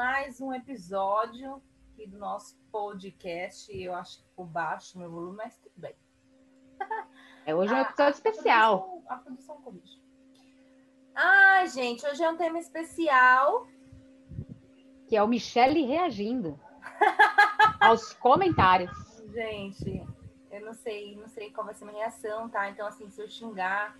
mais um episódio aqui do nosso podcast. Eu acho que ficou baixo meu volume, mas tudo bem. É hoje é um episódio a, especial. A produção, a produção Ai, gente, hoje é um tema especial. Que é o Michele reagindo aos comentários. Gente, eu não sei, não sei qual vai ser a minha reação, tá? Então, assim, se eu xingar,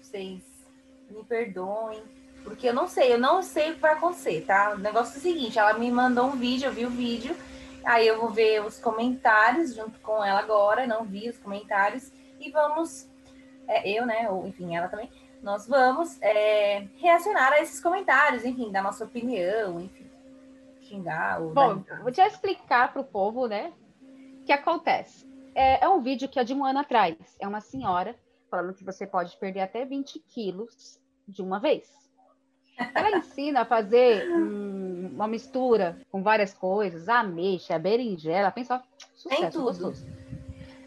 vocês me perdoem. Porque eu não sei, eu não sei o que vai acontecer, tá? O negócio é o seguinte, ela me mandou um vídeo, eu vi o vídeo, aí eu vou ver os comentários junto com ela agora, não vi os comentários, e vamos, é, eu, né, ou enfim, ela também, nós vamos é, reacionar a esses comentários, enfim, dar nossa opinião, enfim, xingar ou... Bom, vou te explicar para o povo, né, o que acontece. É, é um vídeo que é de um ano atrás, é uma senhora falando que você pode perder até 20 quilos de uma vez. Ela ensina a fazer um, uma mistura com várias coisas, ameixa, a berinjela, pensa, sucesso, Tem tudo. Gostoso.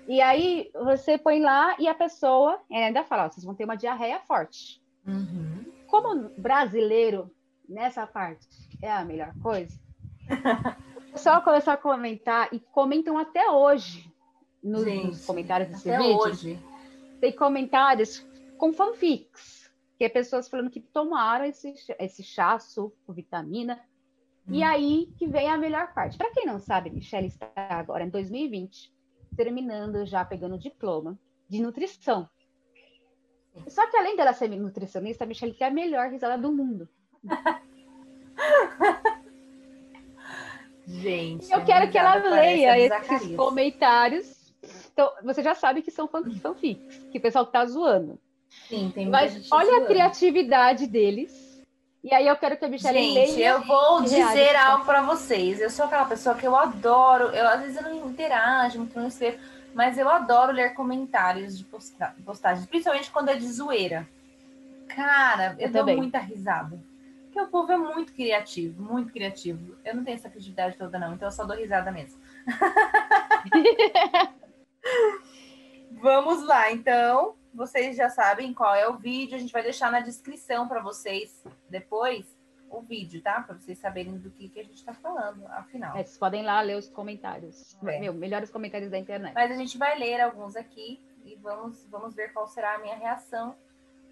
E aí você põe lá e a pessoa ainda fala, vocês vão ter uma diarreia forte. Uhum. Como brasileiro, nessa parte, é a melhor coisa, o pessoal começou a comentar e comentam até hoje nos, Gente, nos comentários desse vídeo. Hoje. Tem comentários com fanfics que é pessoas falando que tomaram esse, esse chá, suco, vitamina. Hum. E aí que vem a melhor parte. Para quem não sabe, Michelle está agora em 2020, terminando já pegando o diploma de nutrição. Só que além dela ser nutricionista, a Michelle quer a melhor risada do mundo. Gente. Eu quero que ela leia esses comentários. Então, você já sabe que são fanfics, que o pessoal tá zoando. Sim, tem Mas olha zoando. a criatividade deles. E aí eu quero que a Michelle Gente, leia. eu vou dizer algo para vocês. Eu sou aquela pessoa que eu adoro. Eu às vezes eu não interajo, muito não escrevo, mas eu adoro ler comentários de postagens, principalmente quando é de zoeira. Cara, eu, eu dou também. muita risada. Porque o povo é muito criativo, muito criativo. Eu não tenho essa criatividade toda, não, então eu só dou risada mesmo. Vamos lá, então vocês já sabem qual é o vídeo. A gente vai deixar na descrição para vocês depois o vídeo, tá? Para vocês saberem do que, que a gente está falando, afinal. É, vocês podem lá ler os comentários. É. Meu, melhores comentários da internet. Mas a gente vai ler alguns aqui e vamos, vamos ver qual será a minha reação.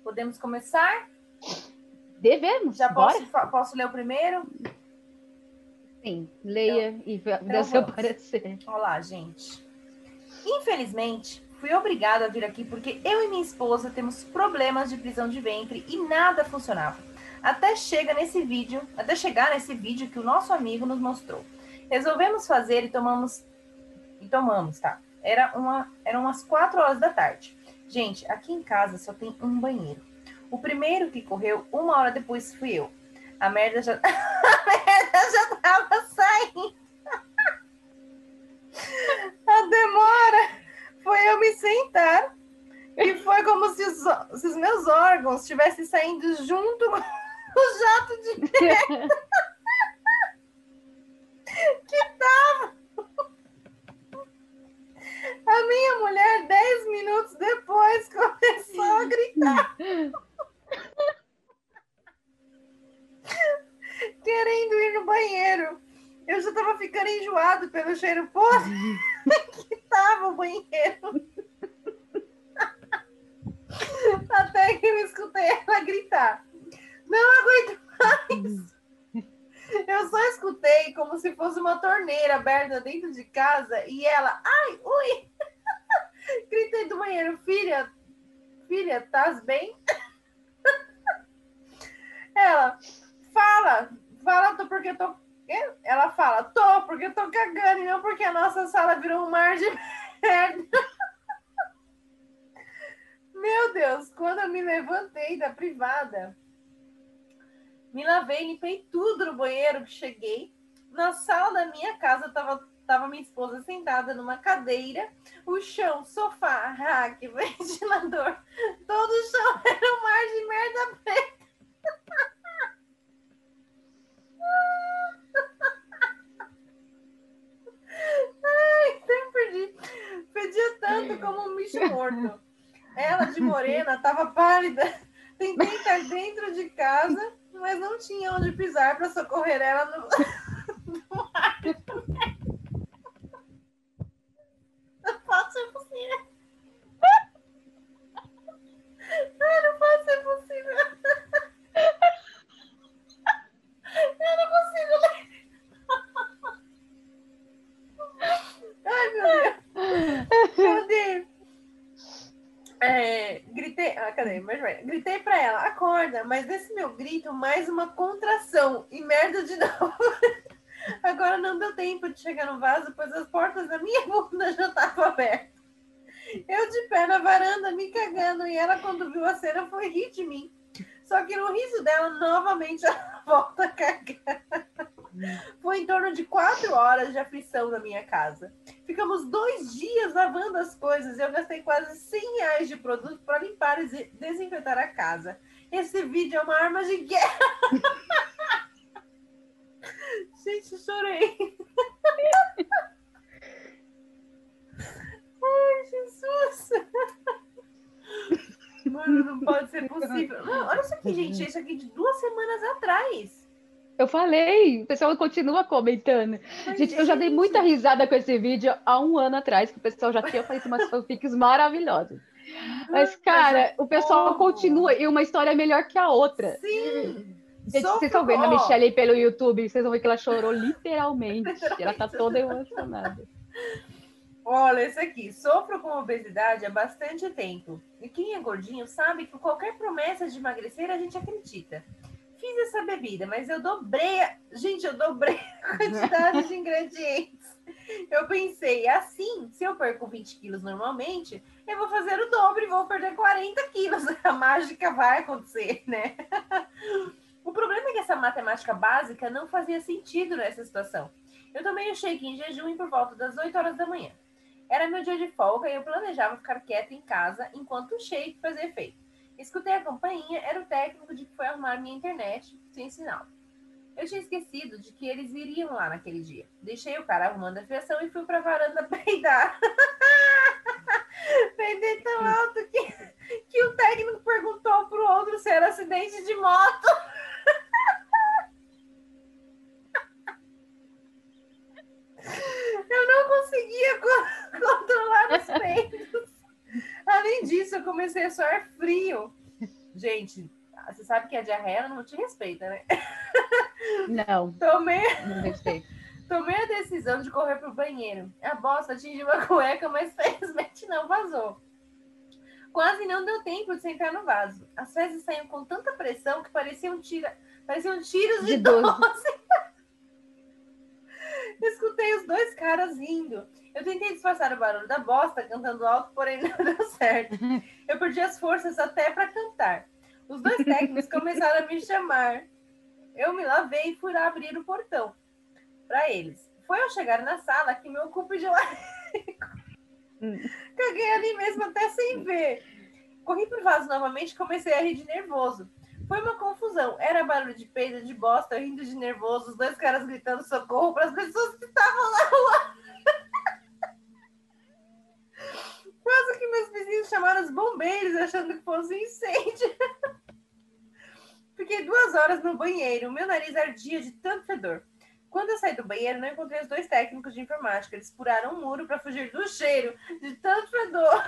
Podemos começar? Devemos. Já posso, posso ler o primeiro? Sim, leia então, e dê então seu parecer. Olá, gente. Infelizmente, Fui obrigada a vir aqui porque eu e minha esposa temos problemas de prisão de ventre e nada funcionava. Até chega nesse vídeo, até chegar nesse vídeo que o nosso amigo nos mostrou. Resolvemos fazer e tomamos e tomamos, tá? Era uma eram umas quatro horas da tarde. Gente, aqui em casa só tem um banheiro. O primeiro que correu uma hora depois fui eu. A merda já a merda já tava saindo. a demora foi eu me sentar e foi como se os, se os meus órgãos estivessem saindo junto com o jato de merda que tava. A minha mulher, dez minutos depois, começou a gritar. Querendo ir no banheiro. Eu já tava ficando enjoado pelo cheiro podre que tava o banheiro. Até que eu escutei ela gritar. Não aguento mais. Eu só escutei como se fosse uma torneira aberta dentro de casa e ela, ai, ui! Gritei do banheiro, filha, filha, estás bem? Ela, fala, fala porque eu tô ela fala, tô, porque eu tô cagando, e não porque a nossa sala virou um mar de merda. Meu Deus, quando eu me levantei da privada, me lavei, limpei tudo no banheiro que cheguei. Na sala da minha casa tava, tava minha esposa sentada numa cadeira, o chão, sofá, rack, ventilador, todo o chão era um mar de merda preta. Ai, sempre perdi. Tanto como um bicho morto. Ela, de morena, estava pálida. Tentei estar dentro de casa, mas não tinha onde pisar para socorrer ela no... cadê? Gritei pra ela, acorda, mas desse meu grito, mais uma contração e merda de novo. Agora não deu tempo de chegar no vaso, pois as portas da minha bunda já estavam abertas. Eu de pé na varanda, me cagando, e ela, quando viu a cena, foi rir de mim. Só que no riso dela, novamente, ela volta a cagar. Foi em torno de quatro horas de aflição na minha casa. Ficamos dois dias lavando as coisas e eu gastei quase 100 reais de produto para limpar e desinfetar a casa. Esse vídeo é uma arma de guerra. Gente, chorei. Ai, Jesus. Mano, não pode ser possível. Olha isso aqui, gente. Isso aqui de duas semanas atrás. Eu falei, o pessoal continua comentando. Mas, gente, eu já dei muita risada com esse vídeo há um ano atrás, que o pessoal já tinha feito umas fanfics maravilhosas. Mas, cara, o pessoal continua e uma história é melhor que a outra. Sim. Gente, vocês estão vendo a Michelle pelo YouTube, vocês vão ver que ela chorou literalmente. literalmente. Ela tá toda emocionada. Olha, esse aqui. Sofro com obesidade há bastante tempo. E quem é gordinho sabe que qualquer promessa de emagrecer a gente acredita. Fiz essa bebida, mas eu dobrei. A... Gente, eu dobrei a quantidade de ingredientes. Eu pensei, assim, se eu perco 20 quilos normalmente, eu vou fazer o dobro e vou perder 40 quilos. A mágica vai acontecer, né? O problema é que essa matemática básica não fazia sentido nessa situação. Eu tomei o shake em jejum por volta das 8 horas da manhã. Era meu dia de folga e eu planejava ficar quieta em casa enquanto o shake fazia efeito. Escutei a campainha, era o técnico de que foi arrumar minha internet sem sinal. Eu tinha esquecido de que eles viriam lá naquele dia. Deixei o cara arrumando a fiação e fui pra varanda peidar. Peidei tão alto que, que o técnico perguntou pro outro se era acidente de moto. eu comecei a suar frio. Gente, você sabe que a diarreia não te respeita, né? Não. Tomei. Não respeito. Tomei a decisão de correr pro banheiro. A bosta atingiu a cueca, mas felizmente não vazou. Quase não deu tempo de sentar no vaso. As fezes saíam com tanta pressão que pareciam, tira... pareciam tiros de, de 12. 12. Eu escutei os dois caras rindo. Eu tentei disfarçar o barulho da bosta cantando alto, porém não deu certo. Eu perdi as forças até para cantar. Os dois técnicos começaram a me chamar. Eu me lavei e fui lá abrir o portão para eles. Foi ao chegar na sala que meu cupo de lá. Caguei ali mesmo até sem ver. Corri pro vaso novamente e comecei a rir de nervoso. Foi uma confusão. Era barulho de peido, de bosta, rindo de nervoso, os dois caras gritando socorro para as pessoas que estavam rua. Quase que meus vizinhos chamaram os bombeiros achando que fosse um incêndio. Fiquei duas horas no banheiro. Meu nariz ardia de tanto fedor. Quando eu saí do banheiro, não encontrei os dois técnicos de informática. Eles furaram um muro para fugir do cheiro de tanto fedor.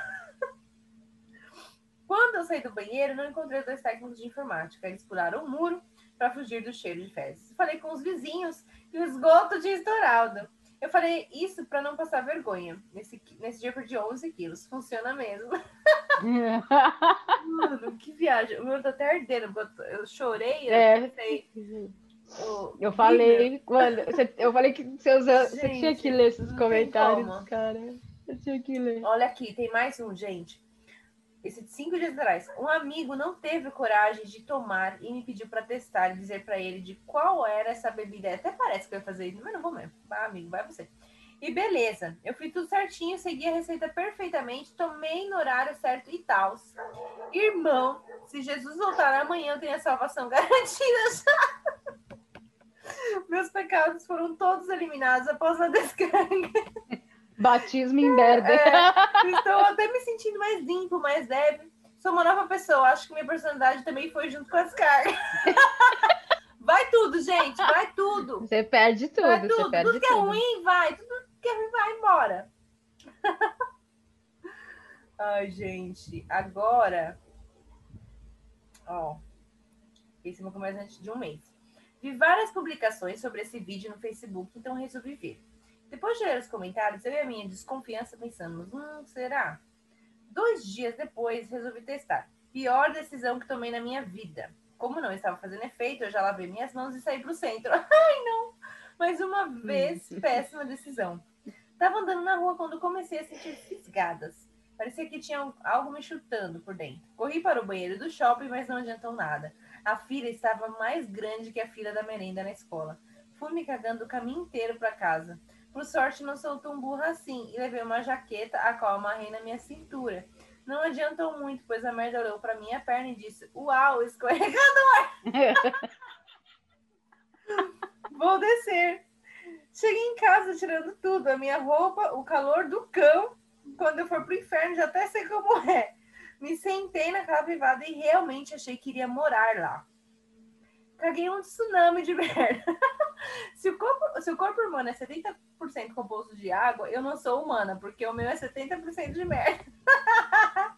Quando eu saí do banheiro, não encontrei os dois técnicos de informática. Eles pularam o muro para fugir do cheiro de fezes. Falei com os vizinhos que o esgoto tinha estourado. Eu falei isso para não passar vergonha. Nesse, nesse dia eu perdi 11 quilos. Funciona mesmo. Mano, que viagem. O meu tá até ardendo. Eu chorei. É. Eu, pensei, eu falei, mano, eu falei que você, gente, você tinha que ler esses comentários, cara. Eu tinha que ler. Olha aqui, tem mais um, gente esse de cinco dias atrás, um amigo não teve coragem de tomar e me pediu para testar e dizer para ele de qual era essa bebida. Até parece que eu ia fazer isso, mas não vou mesmo. Vai, amigo, vai você. E beleza, eu fui tudo certinho, segui a receita perfeitamente, tomei no horário certo e tal. Irmão, se Jesus voltar amanhã, eu tenho a salvação garantida já. Meus pecados foram todos eliminados após a descarga. Batismo em merda. É, estou até me sentindo mais limpo, mais leve. Sou uma nova pessoa. Acho que minha personalidade também foi junto com as cargas. Vai tudo, gente. Vai tudo. Você perde tudo. Vai tudo. Perde tudo que é ruim, vai. Tudo que é ruim, vai embora. Ai, gente. Agora. Ó. Esse é mais antes de um mês. Vi várias publicações sobre esse vídeo no Facebook, então resolvi ver. Depois de ler os comentários, eu e a minha desconfiança pensamos, hum, será? Dois dias depois, resolvi testar. Pior decisão que tomei na minha vida. Como não estava fazendo efeito, eu já lavei minhas mãos e saí para o centro. Ai, não! Mais uma vez, péssima decisão. Tava andando na rua quando comecei a sentir fisgadas. Parecia que tinha algo me chutando por dentro. Corri para o banheiro do shopping, mas não adiantou nada. A fila estava mais grande que a fila da merenda na escola. Fui me cagando o caminho inteiro para casa. Por sorte, não sou tão burra assim e levei uma jaqueta, a qual amarrei na minha cintura. Não adiantou muito, pois a merda olhou para minha perna e disse: Uau, escorregador! Vou descer. Cheguei em casa tirando tudo, a minha roupa, o calor do cão. Quando eu for pro inferno, já até sei como é. Me sentei naquela privada e realmente achei que iria morar lá. Caguei um tsunami de merda. se, o corpo, se o corpo humano é 70% composto de água, eu não sou humana, porque o meu é 70% de merda.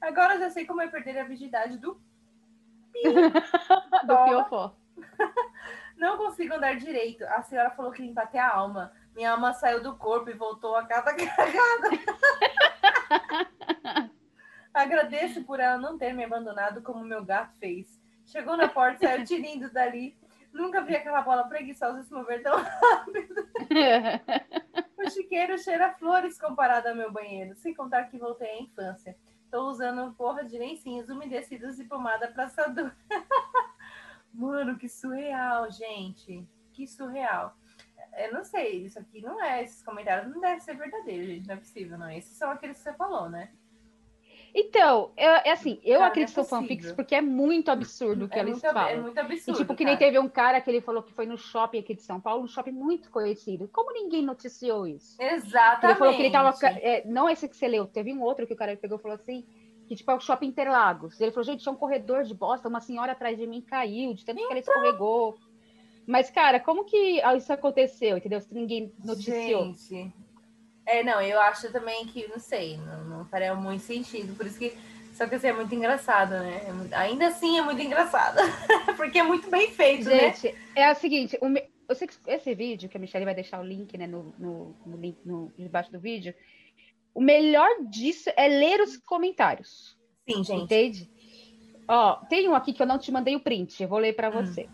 Agora eu já sei como é perder a virgindade do do piofó. Não consigo andar direito. A senhora falou que limpa até a alma. Minha alma saiu do corpo e voltou a cada cagada. Agradeço por ela não ter me abandonado como meu gato fez. Chegou na porta saiu tirindo dali. Nunca vi aquela bola preguiçosa se mover tão rápido. o chiqueiro cheira flores comparado ao meu banheiro, sem contar que voltei à infância. Estou usando porra de lencinhos umedecidos e pomada pra assadura. Mano, que surreal, gente. Que surreal. Eu não sei, isso aqui não é, esses comentários não deve ser verdadeiro, gente. Não é possível, não. Esses são aqueles que você falou, né? Então, é assim, eu cara, acredito é são fanfics porque é muito absurdo o que é eles muito, falam. É muito absurdo. E, tipo, que nem teve um cara que ele falou que foi no shopping aqui de São Paulo, um shopping muito conhecido. Como ninguém noticiou isso? Exatamente. Ele falou que ele tava. É, não esse que você leu, teve um outro que o cara pegou e falou assim: que tipo é o shopping Interlagos. Ele falou, gente, tinha um corredor de bosta, uma senhora atrás de mim caiu, de tanto então... que ela então. escorregou. Mas, cara, como que isso aconteceu, entendeu? Se ninguém noticiou. Gente. É, não, eu acho também que, não sei, não, não faria muito sentido. Por isso que. Só que assim, é muito engraçado, né? É muito, ainda assim é muito engraçado. porque é muito bem feito, né? Gente, né? é o seguinte, o me, eu sei que esse vídeo, que a Michelle vai deixar o link, né, no, no, no link no, debaixo do vídeo, o melhor disso é ler os comentários. Sim, gente. Entende? Ó, tem um aqui que eu não te mandei o print, eu vou ler para hum. você.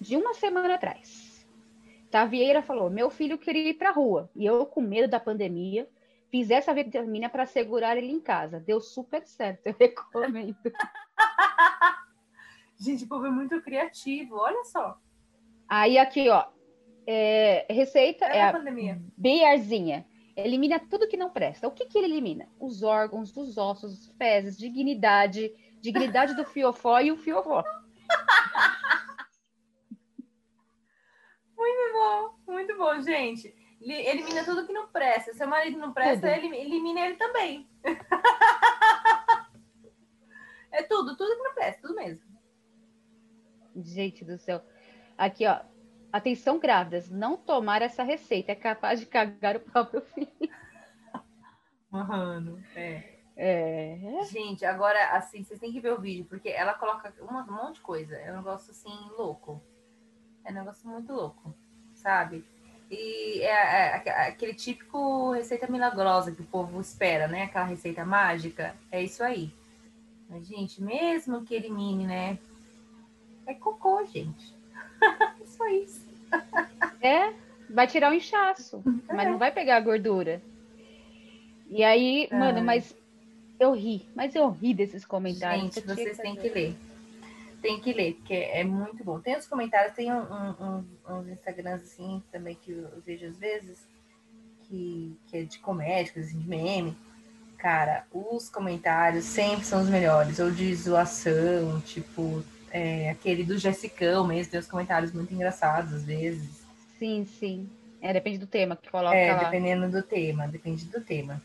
De uma semana atrás, Tavieira falou: Meu filho queria ir para rua e eu, com medo da pandemia, fiz essa vitamina para segurar ele em casa. Deu super certo, eu recomendo. Gente, o povo é muito criativo, olha só. Aí aqui, ó, é, receita é, é a pandemia. Bearzinha. Elimina tudo que não presta. O que, que ele elimina? Os órgãos, os ossos, os fezes, dignidade, dignidade do fiofó e o fiofó. Muito bom, muito bom, gente. Elimina tudo que não presta. Se seu marido não presta, tudo. elimina ele também. é tudo, tudo que não presta, tudo mesmo. Gente do céu. Aqui, ó. Atenção, grávidas, não tomar essa receita é capaz de cagar o próprio filho. Mano, é. É. Gente, agora, assim, vocês têm que ver o vídeo, porque ela coloca um monte de coisa. É um negócio, assim, louco. É um negócio muito louco, sabe? E é, é, aquele típico receita milagrosa que o povo espera, né? Aquela receita mágica. É isso aí. Mas, gente, mesmo que elimine, né? É cocô, gente. Só isso. É, vai tirar o inchaço, é. mas não vai pegar a gordura. E aí, mano, mas eu ri, mas eu ri desses comentários. Gente, vocês têm que ler. Tem que ler, porque é muito bom. Tem os comentários, tem um, um, uns Instagrams assim também que eu vejo às vezes, que, que é de comédia, assim, de meme. Cara, os comentários sempre são os melhores, ou de zoação, tipo, é, aquele do Jessicão mesmo, tem os comentários muito engraçados às vezes. Sim, sim. É, depende do tema que coloca é, lá. dependendo do tema, depende do tema.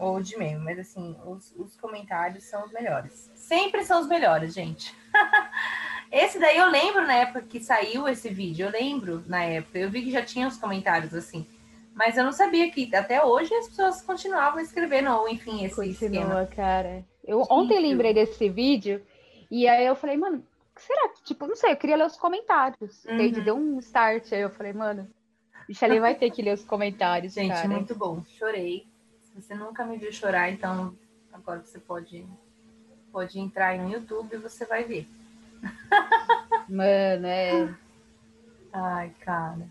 Ou de meme, mas assim, os, os comentários são os melhores. Sempre são os melhores, gente. esse daí eu lembro na época que saiu esse vídeo, eu lembro na época. Eu vi que já tinha os comentários assim. Mas eu não sabia que até hoje as pessoas continuavam escrevendo, ou enfim, esse Continua, esquema. cara. Eu ontem lembrei desse vídeo e aí eu falei, mano, será que, tipo, não sei, eu queria ler os comentários. Uhum. Deu um start, aí eu falei, mano, Michele vai ter que ler os comentários. Gente, cara. muito bom. Chorei. Você nunca me viu chorar, então agora você pode Pode entrar no YouTube e você vai ver. Mano, é. Ai, cara.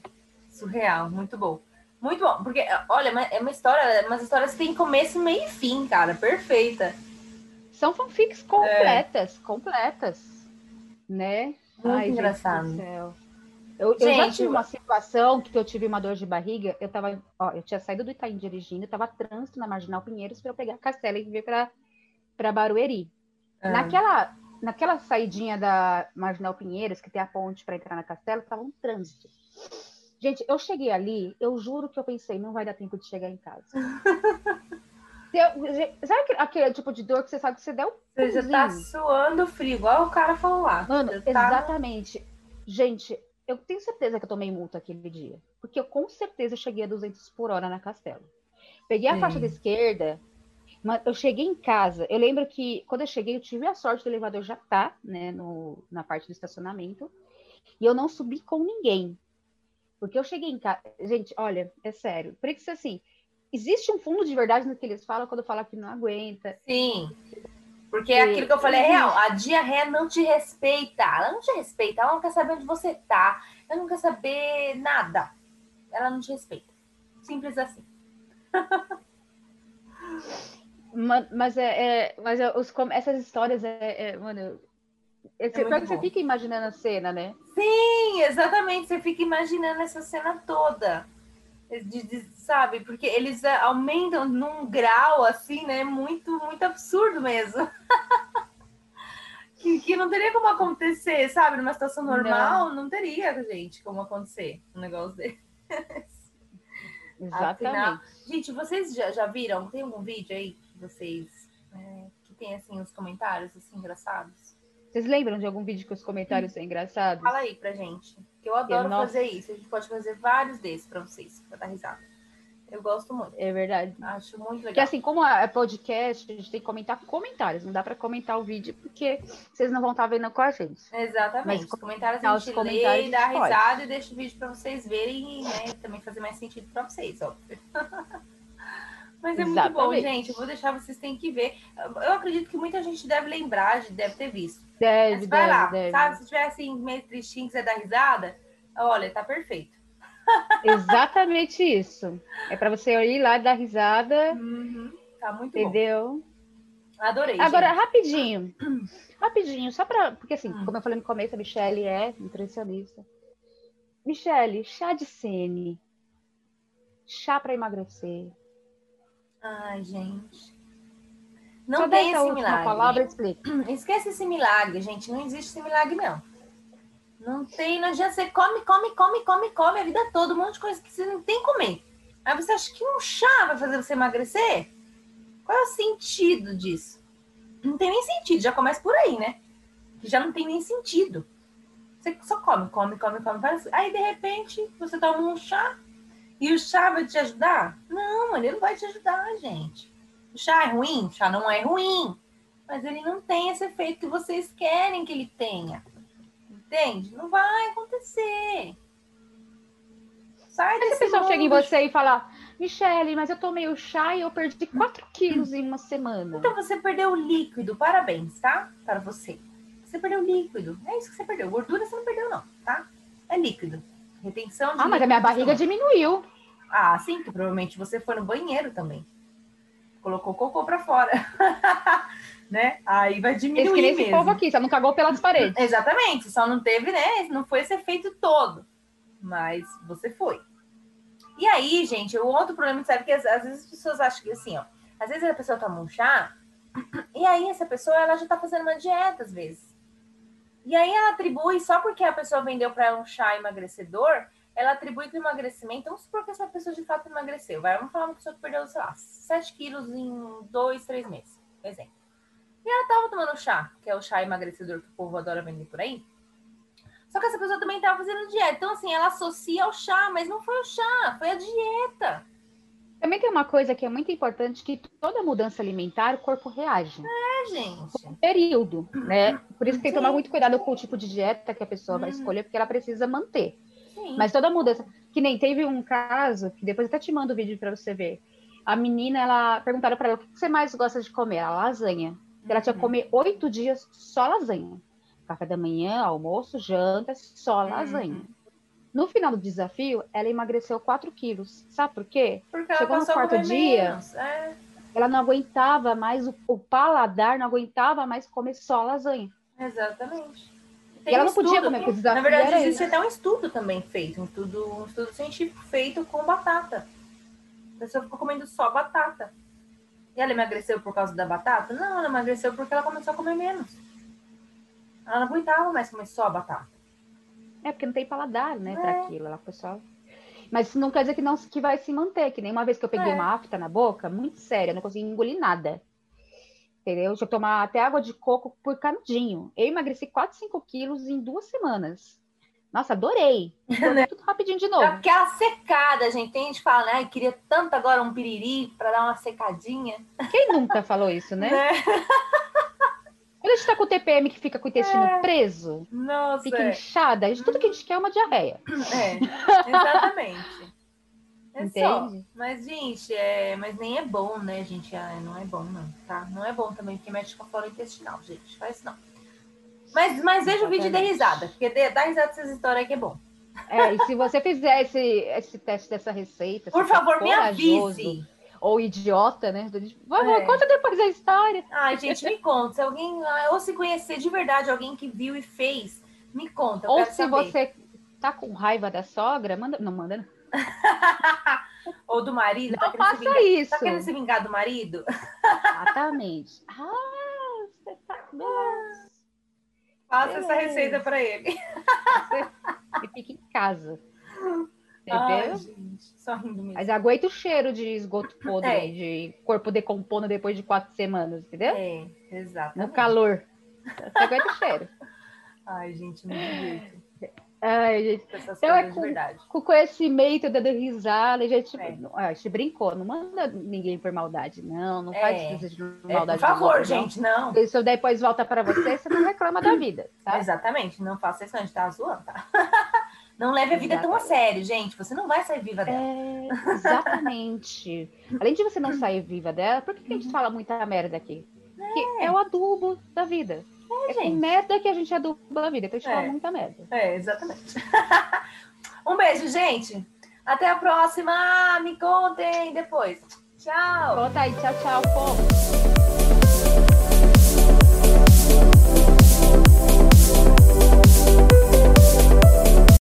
Surreal, muito bom. Muito bom, porque, olha, é uma história, umas histórias que tem começo, meio e fim, cara. Perfeita. São fanfics completas, é. completas. Né? Muito Ai, engraçado. Eu, gente, eu já tive uma situação que eu tive uma dor de barriga. Eu tava, ó, eu tinha saído do Itaim dirigindo, eu tava trânsito na Marginal Pinheiros para eu pegar a Castela e vir para Barueri. Ah. Naquela, naquela saidinha da Marginal Pinheiros, que tem a ponte para entrar na Castela, tava um trânsito. Gente, eu cheguei ali, eu juro que eu pensei, não vai dar tempo de chegar em casa. Eu, sabe aquele tipo de dor que você sabe que você deu? Você já tá suando frio, igual o cara falou lá. Mano, tá... exatamente. Gente, eu tenho certeza que eu tomei multa aquele dia. Porque eu com certeza cheguei a 200 por hora na Castelo. Peguei a Sim. faixa da esquerda, mas eu cheguei em casa. Eu lembro que quando eu cheguei, eu tive a sorte do elevador já tá, né, no, na parte do estacionamento. E eu não subi com ninguém. Porque eu cheguei em casa. Gente, olha, é sério. Por isso, assim, existe um fundo de verdade no que eles falam quando falam que não aguenta. Sim. Porque é aquilo que eu falei é real. A diarreia não te respeita. Ela não te respeita. Ela não quer saber onde você tá. Ela não quer saber nada. Ela não te respeita. Simples assim. mas é, é mas é, os, essas histórias é, é mano, é, é você, você fica imaginando a cena, né? Sim, exatamente. Você fica imaginando essa cena toda. De, de, sabe? Porque eles é, aumentam num grau assim, né? Muito, muito absurdo mesmo. que, que não teria como acontecer, sabe? Numa situação normal, não, não teria, gente, como acontecer um negócio desse. Exatamente. Afinal, gente, vocês já, já viram? Tem algum vídeo aí que vocês é, que tem assim os comentários assim engraçados? Vocês lembram de algum vídeo que os comentários são engraçados? Fala aí pra gente. Que eu adoro eu, fazer isso. A gente pode fazer vários desses pra vocês, pra dar risada. Eu gosto muito. É verdade. Acho muito legal. Porque assim, como é podcast, a gente tem que comentar comentários. Não dá para comentar o vídeo, porque vocês não vão estar tá vendo com a gente. Exatamente. Mas, os comentários a gente lê, dá risada e deixa o vídeo para vocês verem e né, também fazer mais sentido para vocês, óbvio. Mas é Exatamente. muito bom, gente. Eu vou deixar vocês têm que ver. Eu acredito que muita gente deve lembrar, deve ter visto. Deve, Mas vai deve, lá, deve. sabe? Se tiver assim, meio tristinho, que você dá risada, olha, tá perfeito. Exatamente isso. É para você ir lá dar risada. Uhum. Tá muito entendeu? bom. Adorei. Agora, gente. rapidinho. Rapidinho, só para. Porque assim, hum. como eu falei no começo, a Michelle é nutricionista. Michelle, chá de sene. Chá para emagrecer. Ai, gente. Não Só tem esse milagre. palavra, explica. Esquece esse milagre, gente. Não existe esse milagre, não. Não tem, não adianta. Você come, come, come, come, come a vida toda, um monte de coisa que você não tem que comer. Aí você acha que um chá vai fazer você emagrecer? Qual é o sentido disso? Não tem nem sentido, já começa por aí, né? Já não tem nem sentido. Você só come, come, come, come. Aí, de repente, você toma um chá e o chá vai te ajudar? Não, ele não vai te ajudar, gente. O chá é ruim? O chá não é ruim. Mas ele não tem esse efeito que vocês querem que ele tenha. Entende? Não vai acontecer. Sai desse a pessoa chega em você e fala, Michele, mas eu tomei o chá e eu perdi 4 quilos em uma semana. Então você perdeu o líquido. Parabéns, tá? Para você. Você perdeu o líquido. É isso que você perdeu. Gordura você não perdeu, não, tá? É líquido. Retenção de Ah, mas a minha barriga diminuiu. Ah, sim, que provavelmente você foi no banheiro também. Colocou cocô para fora. né? Aí vai diminuir Esse mesmo. Povo aqui, só não cagou pelas paredes. Exatamente, só não teve, né? Não foi esse efeito todo. Mas você foi. E aí, gente, o outro problema, sabe que às, às vezes as pessoas acham que assim, ó, às vezes a pessoa toma um chá e aí essa pessoa ela já tá fazendo uma dieta às vezes. E aí ela atribui só porque a pessoa vendeu para ela um chá emagrecedor, ela atribui que o emagrecimento, vamos supor que essa pessoa de fato emagreceu, vai, vamos falar uma pessoa que perdeu, sei lá, 7 quilos em dois, três meses, por exemplo. E ela tava tomando chá, que é o chá emagrecedor que o povo adora vender por aí. Só que essa pessoa também tava fazendo dieta. Então, assim, ela associa ao chá, mas não foi o chá, foi a dieta. Também tem uma coisa que é muito importante, que toda mudança alimentar, o corpo reage. É, gente. Um período, né? Por isso que tem que tomar muito cuidado com o tipo de dieta que a pessoa vai uhum. escolher, porque ela precisa manter. Sim. Mas toda mudança. Que nem teve um caso, que depois até te mando o vídeo para você ver. A menina, ela perguntaram para ela o que você mais gosta de comer? A lasanha. Ela tinha que Uhum. comer oito dias só lasanha. Café da manhã, almoço, janta, só Uhum. No final do desafio, ela emagreceu 4 quilos. Sabe por quê? Porque ela Chegou no quarto dia. É, Ela não aguentava mais, o, o paladar não aguentava mais comer só lasanha. exatamente. E ela um não podia comer, porque o desafio Na verdade, existe até um estudo também feito, um estudo, um estudo científico feito com batata. A pessoa ficou comendo só batata. E ela emagreceu por causa da batata? Não, ela emagreceu porque ela começou a comer menos. Ela não aguentava mais comer só batata. É, porque não tem paladar, né, É. para aquilo. Ela pessoal. Mas isso não quer dizer que não que vai se manter, que nem uma vez que eu peguei É. uma afta na boca, muito séria, eu não consegui engolir nada. Entendeu? Deixa eu tomar até água de coco por canudinho. Eu emagreci 4, 5 quilos em duas semanas. Nossa, adorei. Engordei tudo rapidinho de É novo. aquela secada, gente. Tem gente que fala, né? "Ai, queria tanto agora um piriri para dar uma secadinha. Quem nunca falou isso, né? Né? Quando a gente tá com o TPM que fica com o intestino É. preso, Nossa, fica é. inchada, gente- tudo que a gente quer é uma diarreia. É, exatamente. É só. Entende? Mas, gente, é... mas nem é bom, né, gente? Ah, não é bom, não, tá? Não é bom também, porque mexe com a flora intestinal, gente. Faz isso não. Mas, mas veja o vídeo e dê Exatamente. risada, porque dê, dá risada dessas histórias que é bom. É, e se você fizer esse, esse teste dessa receita, Por favor, me avise. Ou idiota, né? Vai, É. Conta depois a história. Ai, gente, me conta. Se alguém, ah, ou se conhecer de verdade alguém que viu e fez, me conta. Ou se saber. você tá com raiva da sogra, manda. Não, manda. não. Ou do marido, tá Não se faça vingar, isso. tá querendo se vingar do marido? Exatamente. Ah, você tá. Nossa, Faça essa receita pra ele. e fica em casa. Ai, gente, só rindo mesmo. Mas aguenta o cheiro de esgoto podre, É. de corpo decompondo depois de quatro semanas, entendeu? É, exatamente. No calor. Você aguenta o cheiro. Ai, gente, divirto Ai, gente. Então é com-. Com conhecimento, dando risada, a gente, É. a gente brincou, não manda ninguém por maldade, não. Não É. faz desejo de É, por maldade. favor, outros, não. gente, não. Isso depois volta pra você, você não reclama da vida, tá? Exatamente, não faça isso, a gente tá zoando, tá? Não leve a vida tão a Exatamente. sério, gente. Você não vai sair viva dela. É, exatamente. Além de você não sair viva dela, por que, que a gente fala muita merda aqui? Porque é o adubo da vida. É, com gente. merda que a gente aduba a vida, então a gente É. fala muita merda. É, exatamente. um beijo, gente. Até a próxima. Me contem depois. Tchau. Volta aí, tchau, tchau, povo.